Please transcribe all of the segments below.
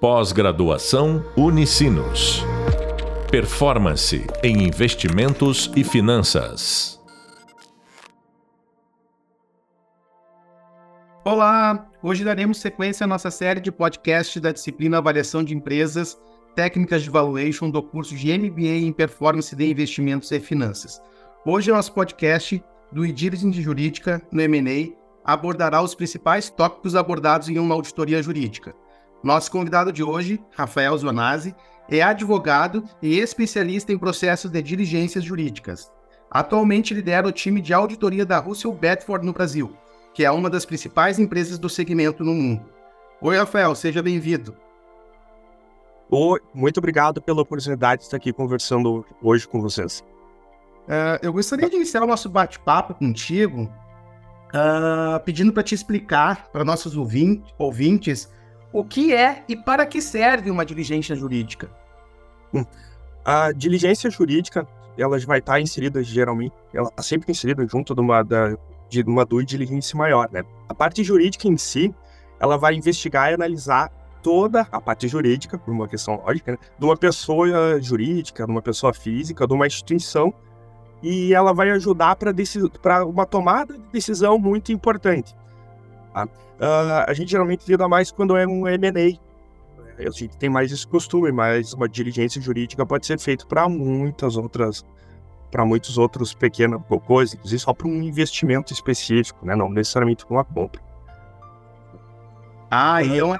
Pós-graduação Unicinos. Performance em investimentos e finanças. Olá! Hoje daremos sequência à nossa série de podcasts da disciplina Avaliação de Empresas, Técnicas de Valuation do curso de MBA em Performance de Investimentos e Finanças. Hoje, nosso podcast do Diligence Jurídica no M&A abordará os principais tópicos abordados em uma auditoria jurídica nosso convidado de hoje, Rafael Zonazzi, é advogado e especialista em processos de diligências jurídicas. Atualmente lidera o time de auditoria da Russell Bedford no Brasil, que é uma das principais empresas do segmento no mundo. Oi, Rafael, seja bem-vindo. Oi, muito obrigado pela oportunidade de estar aqui conversando hoje com vocês. Uh, eu gostaria de iniciar o nosso bate-papo contigo, uh, pedindo para te explicar para nossos ouvintes o que é e para que serve uma diligência jurídica? Hum. A diligência jurídica, ela vai estar inserida geralmente, ela está sempre inserida junto de uma, da, de uma due diligence maior, né? A parte jurídica em si, ela vai investigar e analisar toda a parte jurídica, por uma questão lógica, né? de uma pessoa jurídica, de uma pessoa física, de uma instituição, e ela vai ajudar para uma tomada de decisão muito importante. Tá? Uh, a gente geralmente lida mais quando é um M&A. A gente tem mais esse costume, mas uma diligência jurídica pode ser feita para muitas outras, para muitos outros pequenas coisas, inclusive só para um investimento específico, né? não necessariamente para uma compra. Ah, então é,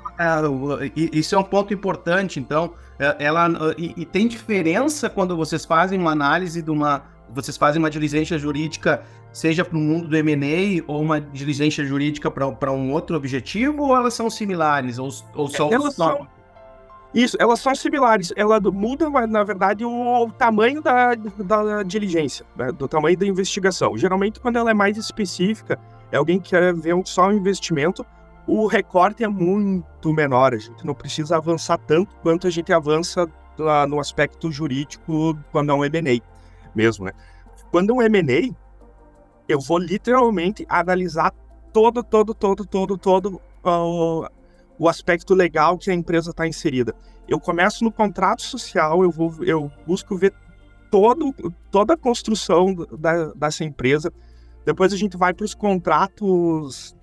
isso é um ponto importante. Então, é, ela e, e tem diferença quando vocês fazem uma análise de uma, vocês fazem uma diligência jurídica seja para o mundo do M&A ou uma diligência jurídica para um outro objetivo, ou elas são similares, ou, ou são... Elas são... Isso, elas são similares. Ela muda, na verdade, o, o tamanho da, da diligência, né? do tamanho da investigação. Geralmente, quando ela é mais específica, é alguém que quer ver só um investimento, o recorte é muito menor. A gente não precisa avançar tanto quanto a gente avança no aspecto jurídico quando é um M&A mesmo, né? Quando é um M&A, eu vou literalmente analisar todo, todo, todo, todo, todo uh, o aspecto legal que a empresa está inserida. Eu começo no contrato social, eu, vou, eu busco ver todo, toda a construção da, dessa empresa. Depois a gente vai para os contratos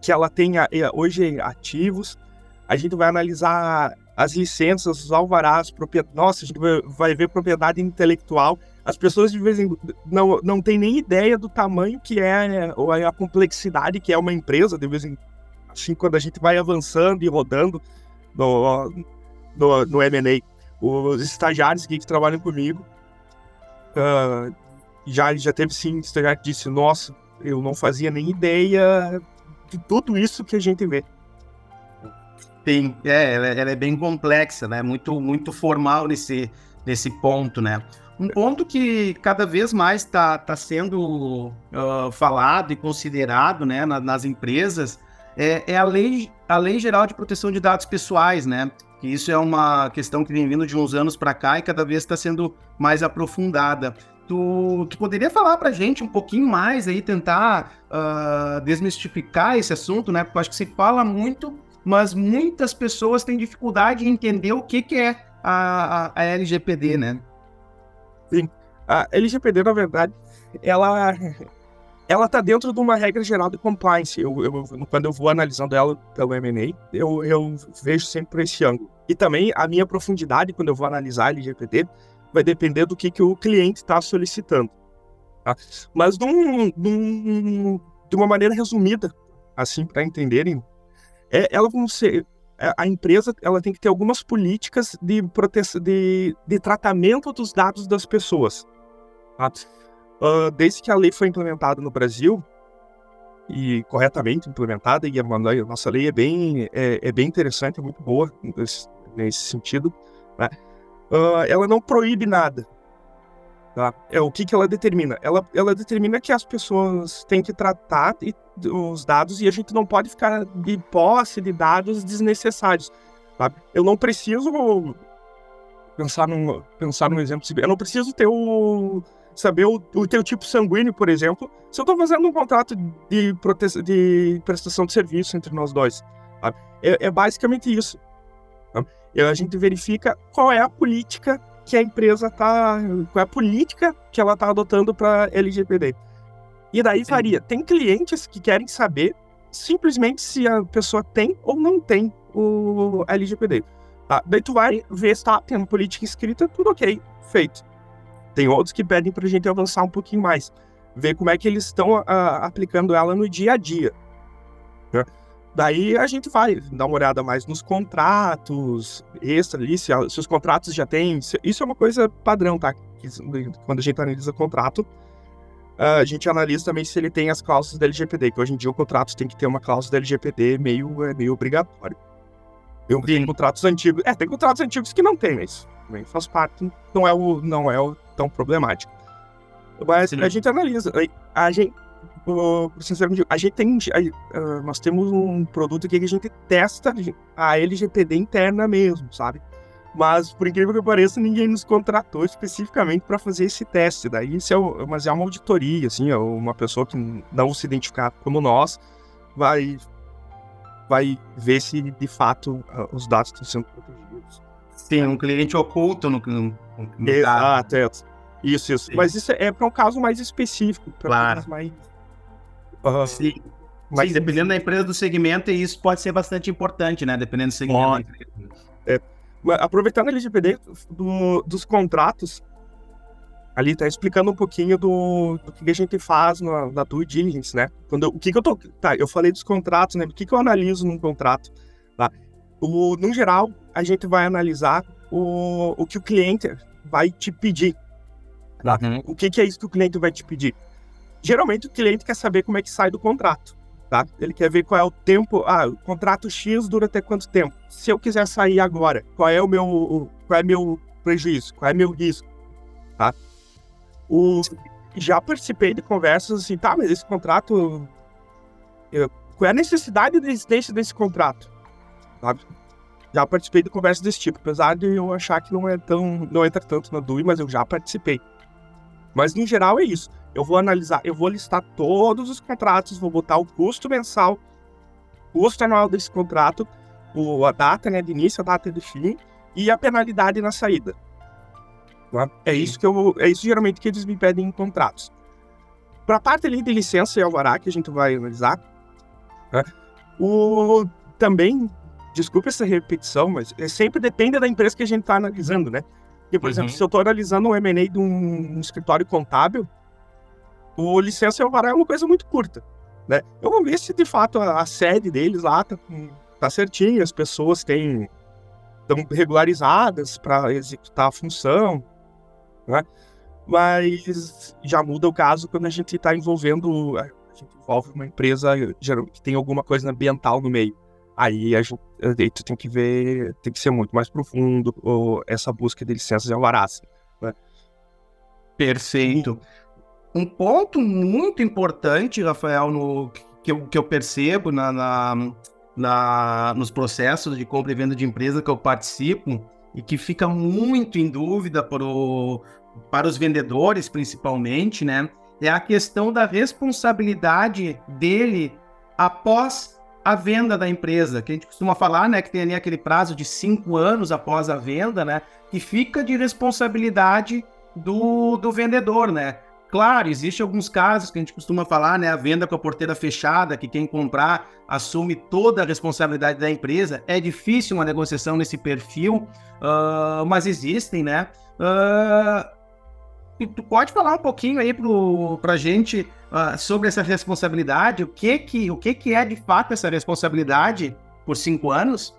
que ela tem hoje ativos. A gente vai analisar as licenças, os alvarás, propriedade. Nossa, a gente vai ver propriedade intelectual. As pessoas de vez em não não têm nem ideia do tamanho que é ou a complexidade que é uma empresa de vez em assim quando a gente vai avançando e rodando no no, no M&A. Os estagiários que trabalham comigo uh, já já teve sim estagiário que disse nossa eu não fazia nem ideia de tudo isso que a gente vê. Sim, é, ela, ela, é bem complexa, né? Muito, muito formal nesse, nesse ponto, né? Um ponto que cada vez mais está tá sendo uh, falado e considerado né, na, nas empresas é, é, a, lei, a Lei Geral de Proteção de Dados Pessoais, né? Que isso é uma questão que vem vindo de uns anos para cá e cada vez está sendo mais aprofundada. Tu, tu poderia falar para gente um pouquinho mais aí, tentar uh, desmistificar esse assunto, né? Porque eu acho que se fala muito mas muitas pessoas têm dificuldade em entender o que, que é a, a, a LGPD, né? Sim. A LGPD, na verdade, ela ela está dentro de uma regra geral de compliance. Eu, eu, quando eu vou analisando ela pelo M&A, eu, eu vejo sempre por esse ângulo. E também a minha profundidade, quando eu vou analisar a LGPD, vai depender do que, que o cliente está solicitando. Tá? Mas num, num, de uma maneira resumida, assim, para entenderem é, ela a empresa ela tem que ter algumas políticas de, proteção, de, de tratamento dos dados das pessoas. Tá? Uh, desde que a lei foi implementada no Brasil, e corretamente implementada, e a, a nossa lei é bem, é, é, bem interessante, é muito boa nesse, nesse sentido, né? uh, ela não proíbe nada. Tá? É, o que, que ela determina? Ela, ela determina que as pessoas têm que tratar os dados e a gente não pode ficar de posse de dados desnecessários. Eu não preciso pensar num, pensar num exemplo. Eu não preciso ter o saber o, o teu tipo sanguíneo, por exemplo, se eu estou fazendo um contrato de, prote... de prestação de serviço entre nós dois. É, é, basicamente isso. Tá? E a gente verifica qual é a política que a empresa está, qual é a política que ela está adotando para LGPD. E daí varia. Tem clientes que querem saber simplesmente se a pessoa tem ou não tem o LGPD. Tá? Daí tu vai ver se tá tendo política escrita, tudo ok, feito. Tem outros que pedem para a gente avançar um pouquinho mais, ver como é que eles estão uh, aplicando ela no dia a dia. Né? Daí a gente vai dar uma olhada mais nos contratos extra ali, se, se os contratos já têm. Se, isso é uma coisa padrão, tá? Quando a gente analisa contrato, uh, a gente analisa também se ele tem as cláusulas da LGPD, que hoje em dia o contrato tem que ter uma cláusula da LGPD meio, é meio obrigatório. Eu tenho contratos antigos. É, tem contratos antigos que não tem, mas também faz parte, não é o, não é o tão problemático. Mas Sim. a gente analisa. A gente, a gente tem. A, nós temos um produto aqui que a gente testa a LGPD interna mesmo, sabe? Mas, por incrível que pareça, ninguém nos contratou especificamente para fazer esse teste. Daí, isso é, mas é uma auditoria, assim, é uma pessoa que não se identificar como nós vai, vai ver se de fato os dados estão sendo protegidos. Sim, um cliente oculto no, no, no Exato, é. Isso, isso. Sim. Mas isso é para um caso mais específico, para claro. mais. Sim. Mas, Sim, dependendo da empresa do segmento, isso pode ser bastante importante, né? Dependendo do segmento pode. da empresa. É. Aproveitando a LGPD do, dos contratos, ali tá explicando um pouquinho do, do que a gente faz na, na due diligence, né? Quando eu, o que, que eu tô. Tá, eu falei dos contratos, né? O que, que eu analiso num contrato? Tá? O, no geral, a gente vai analisar o, o que o cliente vai te pedir. Tá? Uhum. O que, que é isso que o cliente vai te pedir? Geralmente o cliente quer saber como é que sai do contrato. Tá? Ele quer ver qual é o tempo. Ah, o contrato X dura até quanto tempo? Se eu quiser sair agora, qual é o meu, qual é meu prejuízo? Qual é meu risco? Tá? O, já participei de conversas assim, tá, mas esse contrato. Eu, qual é a necessidade da existência desse contrato? Sabe? Já participei de conversas desse tipo, apesar de eu achar que não é tão. não entra tanto na DUI, mas eu já participei. Mas no geral é isso. Eu vou analisar, eu vou listar todos os contratos, vou botar o custo mensal, custo anual desse contrato, o, a data né, de início, a data de fim e a penalidade na saída. Tá? É isso que eu, é isso geralmente que eles me pedem em contratos. Para a parte ali de licença e alvará que a gente vai analisar, né, o, também desculpe essa repetição, mas é, sempre depende da empresa que a gente está analisando, né? Porque, por uhum. exemplo, se eu estou analisando um M&A de um, um, escritório contábil, o licença e alvará é uma coisa muito curta, né? Eu vou ver se, de fato, a, a sede deles lá tá, tá certinha, as pessoas têm estão regularizadas para executar a função, né? Mas já muda o caso quando a gente está envolvendo, a gente envolve uma empresa que tem alguma coisa ambiental no meio. Aí a gente, aí tu tem que ver, tem que ser muito mais profundo ou, essa busca de licenças e alvarás. Né? Perfeito. Um ponto muito importante, Rafael, no, que, eu, que eu percebo na, na, na, nos processos de compra e venda de empresa que eu participo e que fica muito em dúvida pro, para os vendedores, principalmente, né? É a questão da responsabilidade dele após a venda da empresa, que a gente costuma falar, né, que tem ali aquele prazo de cinco anos após a venda, né, que fica de responsabilidade do, do vendedor, né. Claro, existe alguns casos que a gente costuma falar, né, a venda com a porteira fechada, que quem comprar assume toda a responsabilidade da empresa. É difícil uma negociação nesse perfil, uh, mas existem, né. Uh, tu pode falar um pouquinho aí para a gente uh, sobre essa responsabilidade? O que que, o que que é de fato essa responsabilidade por cinco anos?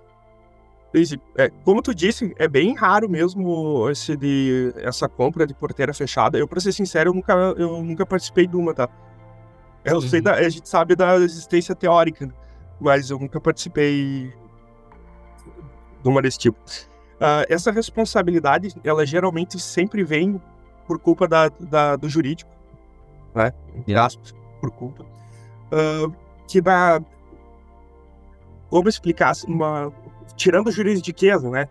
É, como tu disse, é bem raro mesmo esse de, essa compra de porteira fechada. Eu, para ser sincero, eu nunca, eu nunca participei de uma, tá? Eu uhum. sei da, a gente sabe da existência teórica, mas eu nunca participei de uma desse tipo. Uh, essa responsabilidade, ela geralmente sempre vem por culpa da, da do jurídico, né? Entre aspas, por culpa. Uh, que dá. Como explicar uma. Tirando o juridiqueza, né?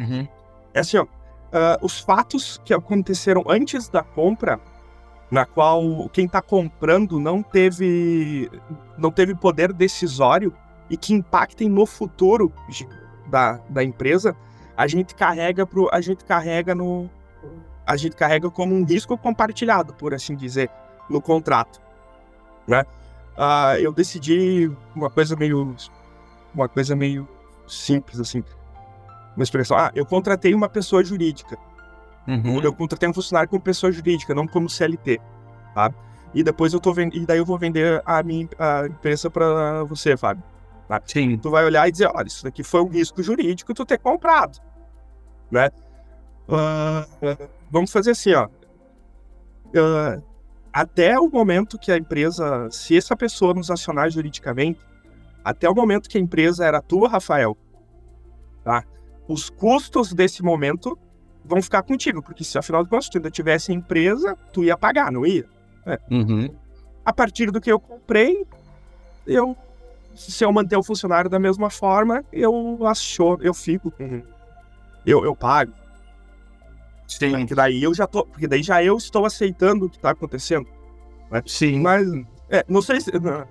Uhum. É assim, ó. Uh, os fatos que aconteceram antes da compra, na qual quem está comprando não teve, não teve poder decisório e que impactem no futuro da, da empresa, a gente carrega pro, a gente carrega no a gente carrega como um risco compartilhado, por assim dizer, no contrato, né? Uh, eu decidi uma coisa meio uma coisa meio simples assim, uma expressão. Ah, eu contratei uma pessoa jurídica. Uhum. Eu contratei um funcionário como pessoa jurídica, não como CLT, tá? E depois eu tô vend... e daí eu vou vender a minha a empresa para você, Fábio. Tá? Sim. Tu vai olhar e dizer, olha, isso daqui foi um risco jurídico tu ter comprado, né? Uh, vamos fazer assim, ó. Uh, até o momento que a empresa, se essa pessoa nos acionar juridicamente, até o momento que a empresa era tua, Rafael, tá? Os custos desse momento vão ficar contigo, porque se afinal de contas tu ainda tivesse empresa, tu ia pagar, não ia? É. Uhum. A partir do que eu comprei, eu se eu manter o funcionário da mesma forma, eu acho, eu fico uhum. eu, eu pago. Sim. Porque daí eu já tô, porque daí já eu estou aceitando o que está acontecendo. Né? Sim. Mas é, não sei se não,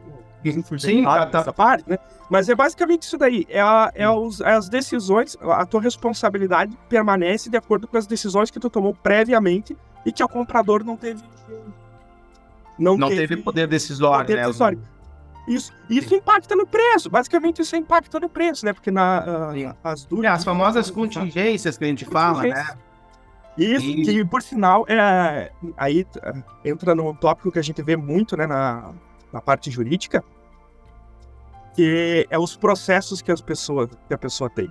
Sim, tá, tá. parte, né? Mas é basicamente isso daí. É, a, é, os, é, as decisões, a tua responsabilidade permanece de acordo com as decisões que tu tomou previamente e que o comprador não teve não, não teve, teve, poder decisório, poder né? Decisório. Isso, isso impacta no preço. Basicamente, isso impacta no preço, né? Porque na, uh, as duas. É, as famosas contingências que a gente fala, né? Isso, e... que por sinal, é, aí uh, entra no tópico que a gente vê muito, né, na, na parte jurídica, que é os processos que as pessoas que a pessoa tem.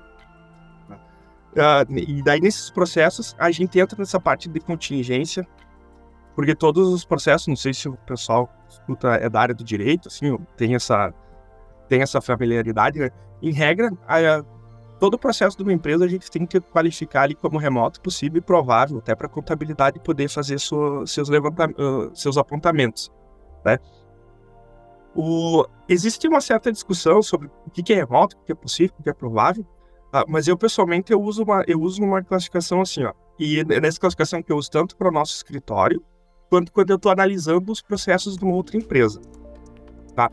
Uh, e daí nesses processos a gente entra nessa parte de contingência, porque todos os processos, não sei se o pessoal escuta, é da área do direito, assim, tem essa, tem essa familiaridade, né? Em regra, a, todo o processo de uma empresa a gente tem que qualificar ali como remoto possível e provável, até para a contabilidade poder fazer sua, seus, uh, seus apontamentos, né? O, existe uma certa discussão sobre o que é remoto, o que é possível, o que é provável, uh, mas eu pessoalmente eu uso uma, eu uso uma classificação assim, ó, e nessa classificação que eu uso tanto para o nosso escritório, quanto quando eu estou analisando os processos de uma outra empresa. Tá?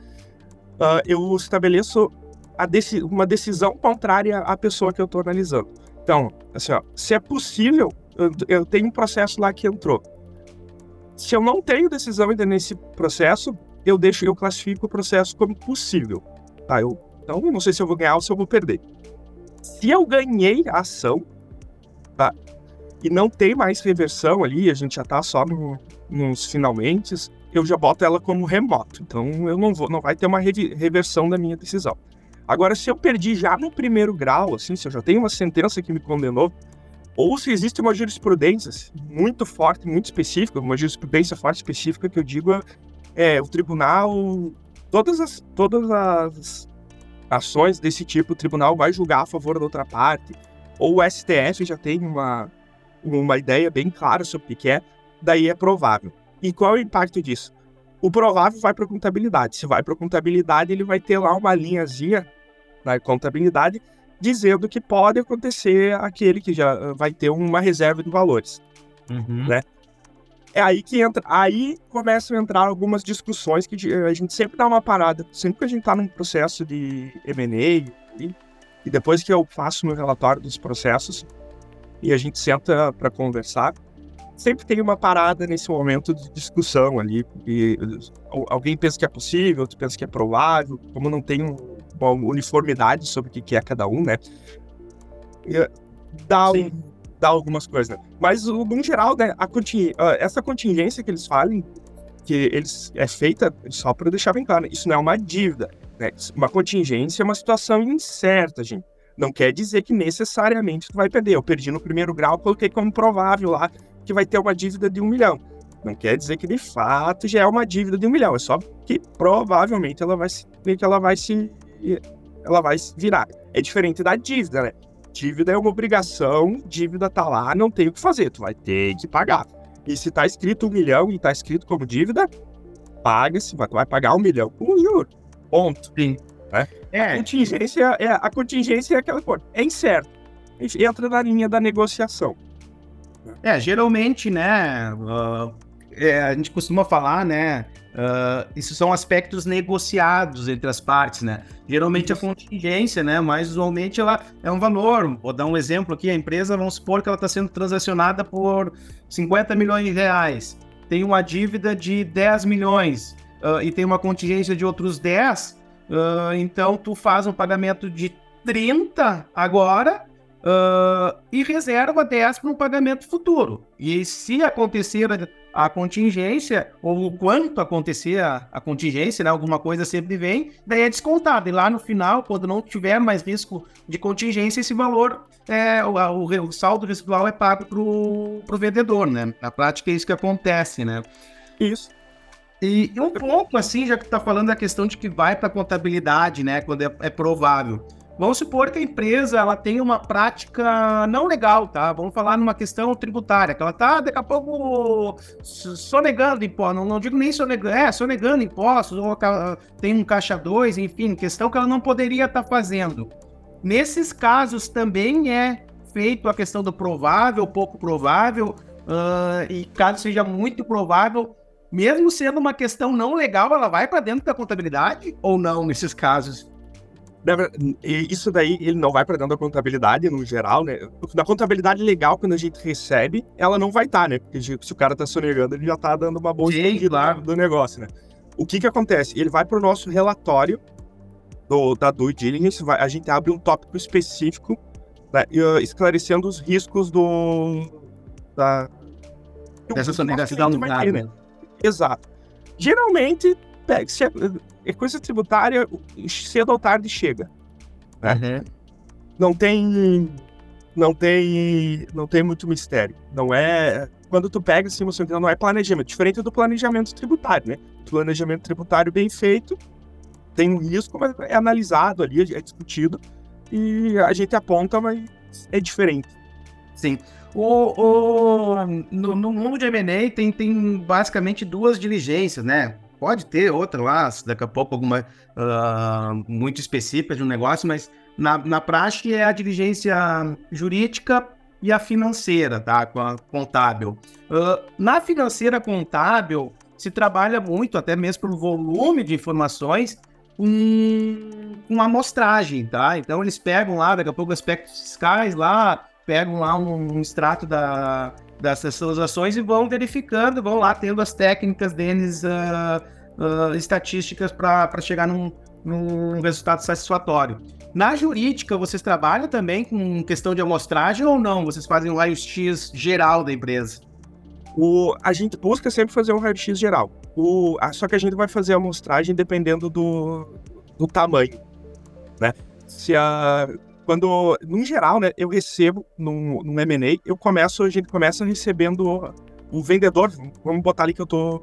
Uh, eu estabeleço deci uma decisão contrária à pessoa que eu estou analisando. Então, assim, ó, se é possível, eu, eu, tenho um processo lá que entrou. Se eu não tenho decisão ainda nesse processo, eu deixo, eu classifico o processo como possível. Tá? Eu, então, eu não sei se eu vou ganhar ou se eu vou perder. Se eu ganhei a ação, tá? E não tem mais reversão ali, a gente já está só no, nos finalmente, eu já boto ela como remoto. Então eu não vou, não vai ter uma reversão da minha decisão. Agora, se eu perdi já no primeiro grau, assim, se eu já tenho uma sentença que me condenou, ou se existe uma jurisprudência muito forte, muito específica, uma jurisprudência forte específica que eu digo é o tribunal, todas as, todas as ações desse tipo, o tribunal vai julgar a favor da outra parte, ou o STF já tem uma, uma ideia bem clara sobre o que é, daí é provável. E qual é o impacto disso? O provável vai para a contabilidade. Se vai para a contabilidade, ele vai ter lá uma linhazinha na contabilidade dizendo que pode acontecer aquele que já vai ter uma reserva de valores, uhum. né? É aí que entra, aí começam a entrar algumas discussões que a gente sempre dá uma parada, sempre que a gente está num processo de M&A e, e depois que eu faço meu relatório dos processos e a gente senta para conversar, sempre tem uma parada nesse momento de discussão ali. E alguém pensa que é possível, outro pensa que é provável, como não tem uma uniformidade sobre o que é cada um, né? Dá, um, dá algumas coisas, né? Mas, no geral, né, a conting essa contingência que eles falam, que eles é feita, só para deixar bem claro, isso não é uma dívida, né? Uma contingência é uma situação incerta, gente. Não quer dizer que necessariamente tu vai perder. Eu perdi no primeiro grau, coloquei como provável lá que vai ter uma dívida de um milhão. Não quer dizer que de fato já é uma dívida de um milhão, é só que provavelmente ela vai se, que ela vai se ela vai virar. É diferente da dívida, né? Dívida é uma obrigação, dívida tá lá, não tem o que fazer, tu vai ter que pagar. E se tá escrito um milhão e tá escrito como dívida, paga-se, tu vai pagar um milhão com juro. Ponto. Sim. Né? É. A contingência é a contingência é aquela coisa, é incerto. Entra na linha da negociação. É, geralmente, né, uh, é, a gente costuma falar, né, Uh, isso são aspectos negociados entre as partes, né? Geralmente a contingência, né? Mais usualmente ela é um valor. Vou dar um exemplo aqui: a empresa, vamos supor que ela está sendo transacionada por 50 milhões de reais. Tem uma dívida de 10 milhões uh, e tem uma contingência de outros 10. Uh, então tu faz um pagamento de 30 agora uh, e reserva 10 para um pagamento futuro. E se acontecer a, a contingência, ou quanto acontecer a, a, contingência, né, alguma coisa sempre vem, daí é descontado. E lá no final, quando não tiver mais risco de contingência, esse valor, é, o, o, o saldo residual é pago para o vendedor, né? Na prática é isso que acontece, né? Isso. E, um ponto, assim, já que tu tá falando da questão de que vai para contabilidade, né, quando é, é provável. Vamos supor que a empresa ela tem uma prática não legal, tá? Vamos falar numa questão tributária, que ela tá daqui a pouco sonegando impostos, não, não digo nem sonegando, é, sonegando impostos, ou tem um caixa 2, enfim, questão que ela não poderia estar tá fazendo. Nesses casos também é feito a questão do provável, pouco provável, uh, e caso seja muito provável, mesmo sendo uma questão não legal, ela vai para dentro da contabilidade ou não nesses casos? Isso daí, ele não vai para dentro da contabilidade, no geral, né? Na contabilidade legal, quando a gente recebe, ela não vai estar, tá, né? Porque se o cara tá sonegando, ele já tá dando uma boa Sim, claro. do negócio, né? O que que acontece? Ele vai pro nosso relatório do, da due diligence, vai, a gente abre um tópico específico, né, uh, esclarecendo os riscos do... Da, Dessa sonegação né? Exato. Geralmente, se é, é coisa tributária, cedo ou tarde chega. Né? Uhum. Não tem. Não tem. Não tem muito mistério. Não é. Quando tu pega assim, você não é planejamento. Diferente do planejamento tributário, né? Planejamento tributário bem feito, tem um risco, mas é analisado ali, é discutido. E a gente aponta, mas é diferente. Sim. O, o, no, no mundo de M&A tem, tem basicamente duas diligências, né? Pode ter outra lá, daqui a pouco alguma uh, muito específica de um negócio, mas na, na prática é a diligência jurídica e a financeira, tá? Com a contábil. Uh, na financeira contábil, se trabalha muito, até mesmo pelo volume de informações, com, amostragem, tá? Então eles pegam lá, daqui a pouco, aspectos fiscais lá, pegam lá um, um extrato da, dessas ações e vão verificando, vão lá tendo as técnicas deles, uh, uh, estatísticas para chegar num, num resultado satisfatório. Na jurídica, vocês trabalham também com questão de amostragem ou não? Vocês fazem um raio-x geral da empresa? O, a gente busca sempre fazer um raio-x geral. O, a, só que a gente vai fazer a amostragem dependendo do, do tamanho. Né? Se a, quando, no geral, né, eu recebo num, num M&A, eu começo, a gente começa recebendo o vendedor, vamos botar ali que eu tô,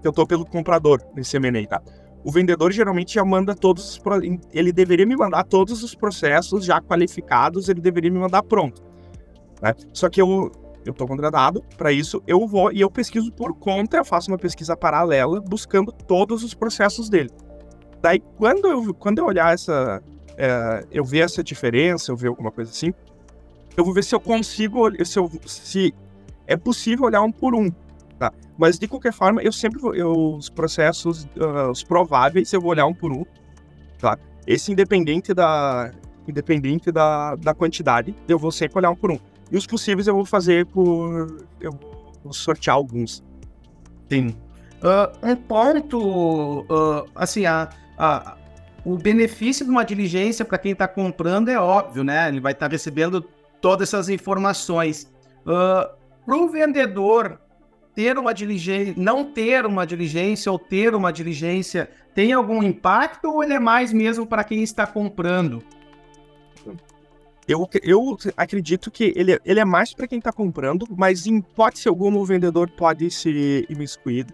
que eu tô pelo comprador nesse M&A, tá? O vendedor geralmente já manda todos os, ele deveria me mandar todos os processos já qualificados, ele deveria me mandar pronto, né? Só que eu eu tô contratado para isso, eu vou e eu pesquiso por conta, eu faço uma pesquisa paralela buscando todos os processos dele. Daí quando eu quando eu olhar essa é, eu ver essa diferença, eu ver alguma coisa assim, eu vou ver se eu consigo, se, eu, se é possível olhar um por um, tá? Mas de qualquer forma, eu sempre vou, eu, os processos, uh, os prováveis, eu vou olhar um por um, tá? Esse independente da, independente da, da quantidade, eu vou sempre olhar um por um. E os possíveis eu vou fazer por, eu vou sortear alguns. Sim. Uh, um ponto, uh, assim, a, a o benefício de uma diligência para quem está comprando é óbvio, né? Ele vai estar tá recebendo todas essas informações. Uh, para o vendedor ter uma diligência, não ter uma diligência ou ter uma diligência, tem algum impacto ou ele é mais mesmo para quem está comprando? Eu, eu acredito que ele, ele é mais para quem está comprando, mas em hipótese alguma o vendedor pode se imiscuir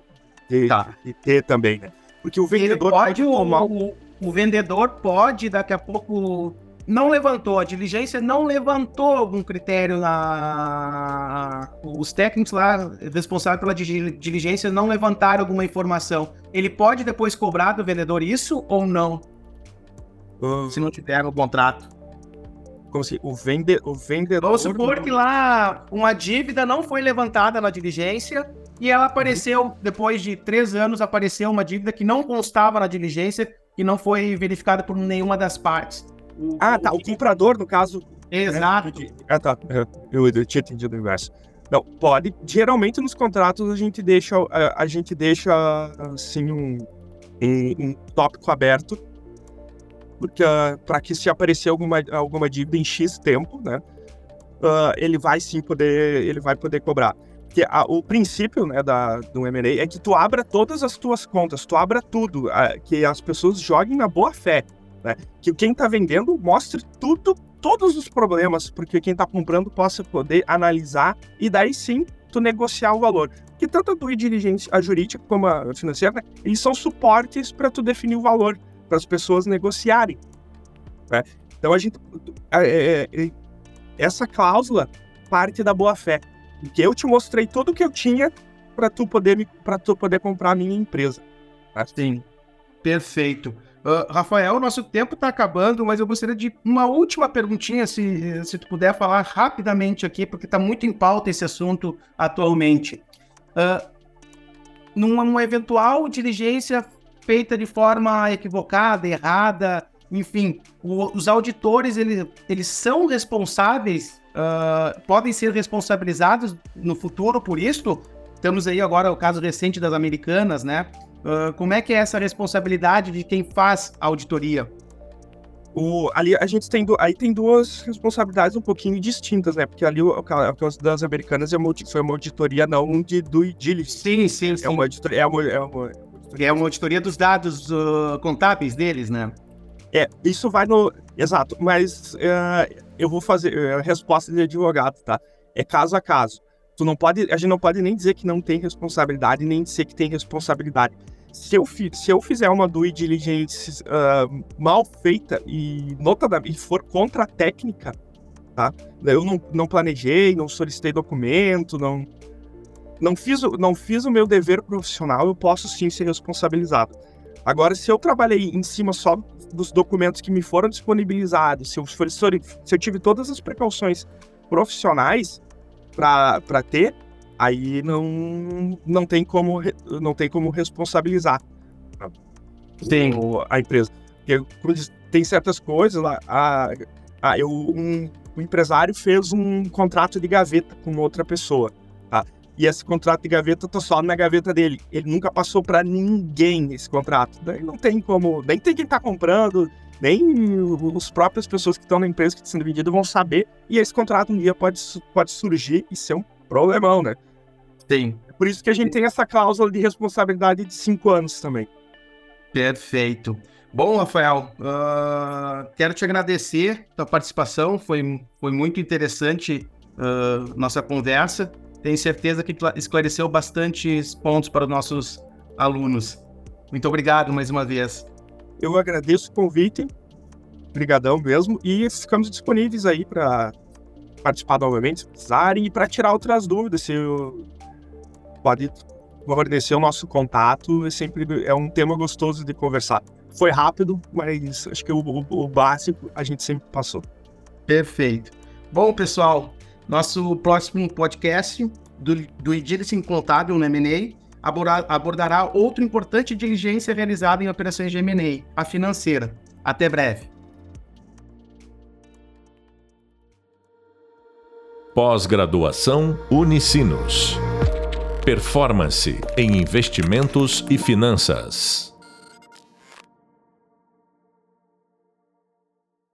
e, tá. e ter também, né? Porque o vendedor ele pode, pode tomar... o, o vendedor pode, daqui a pouco, não levantou, a diligência não levantou algum critério na. Os técnicos lá responsáveis pela diligência não levantaram alguma informação. Ele pode depois cobrar do vendedor isso ou não? Uh... Se não tiver o contrato. Como se o, vende, o vendedor. Vamos supor que lá uma dívida não foi levantada na diligência e ela apareceu, depois de três anos, apareceu uma dívida que não constava na diligência e não foi verificada por nenhuma das partes. O, ah, tá. O comprador, no caso. Exato. Né? Ah, tá. Eu, eu tinha entendido o inverso. Não, pode. Geralmente nos contratos a gente deixa, a, a gente deixa assim um, um, um tópico aberto, porque uh, para que se aparecer alguma, alguma dívida em X tempo, né, uh, ele vai sim poder, ele vai poder cobrar que a, o princípio né, da, do M&A é que tu abra todas as tuas contas, tu abra tudo, a, que as pessoas joguem na boa fé, né? Que quem está vendendo mostre tudo, todos os problemas, porque quem está comprando possa poder analisar e daí sim tu negociar o valor. Que tanto a tua diligência, a jurídica como a financeira, né, eles são suportes para tu definir o valor, para as pessoas negociarem. Né? Então a gente, é, é, é, essa cláusula parte da boa fé que eu te mostrei tudo que eu tinha para tu poder para tu poder comprar a minha empresa. Assim. Perfeito. Uh, Rafael, nosso tempo está acabando, mas eu gostaria de uma última perguntinha, se, se tu puder falar rapidamente aqui, porque está muito em pauta esse assunto atualmente. Uh, numa eventual diligência feita de forma equivocada, errada, enfim, o, os auditores eles, eles são responsáveis uh, podem ser responsabilizados no futuro por isso. Temos aí agora o caso recente das americanas, né? Uh, como é que é essa responsabilidade de quem faz a auditoria? O, ali a gente tem, aí tem duas responsabilidades um pouquinho distintas, né? Porque ali o, o caso das americanas é uma, foi uma auditoria não de do diligence. Sim, sim, sim. É uma auditoria, é uma, é uma, é uma auditoria dos dados uh, contábeis deles, né? É, isso vai no. Exato, mas uh, eu vou fazer é, resposta de advogado, tá? É caso a caso. Tu não pode, a gente não pode nem dizer que não tem responsabilidade, nem dizer que tem responsabilidade. Se eu, se eu fizer uma due diligence uh, mal feita e notadamente for contra a técnica, tá? Eu não, não planejei, não solicitei documento, não não fiz, não fiz o meu dever profissional, eu posso sim ser responsabilizado. Agora, se eu trabalhei em cima só dos documentos que me foram disponibilizados, se eu, se eu tive todas as precauções profissionais para ter, aí não, não, tem como, não tem como responsabilizar Sim. a empresa. Porque tem certas coisas lá. A, a, eu, um, um empresário fez um contrato de gaveta com outra pessoa. E esse contrato de gaveta tá só na gaveta dele. Ele nunca passou para ninguém esse contrato. Daí não tem como, nem tem quem tá comprando, nem os próprias pessoas que estão na empresa que está sendo vendida vão saber. E esse contrato um dia pode, pode surgir e ser um problemão, né? Tem. É por isso que a gente tem essa cláusula de responsabilidade de cinco anos também. Perfeito. Bom, Rafael, uh, quero te agradecer a participação, foi, foi muito interessante uh, nossa conversa. Tenho certeza que esclareceu bastantes pontos para os nossos alunos. Muito obrigado mais uma vez. Eu agradeço o convite, brigadão mesmo, e ficamos disponíveis aí para participar novamente, se precisarem, e para tirar outras dúvidas, se pode fornecer o nosso contato, é sempre é um tema gostoso de conversar. Foi rápido, mas acho que o, o, o básico a gente sempre passou. Perfeito. Bom, pessoal, nosso próximo podcast do, do Diligence Contábil no M&A abordará outra importante diligência realizada em operações de M&A, a financeira. Até breve. Pós-graduação Unicinos. Performance em investimentos e finanças.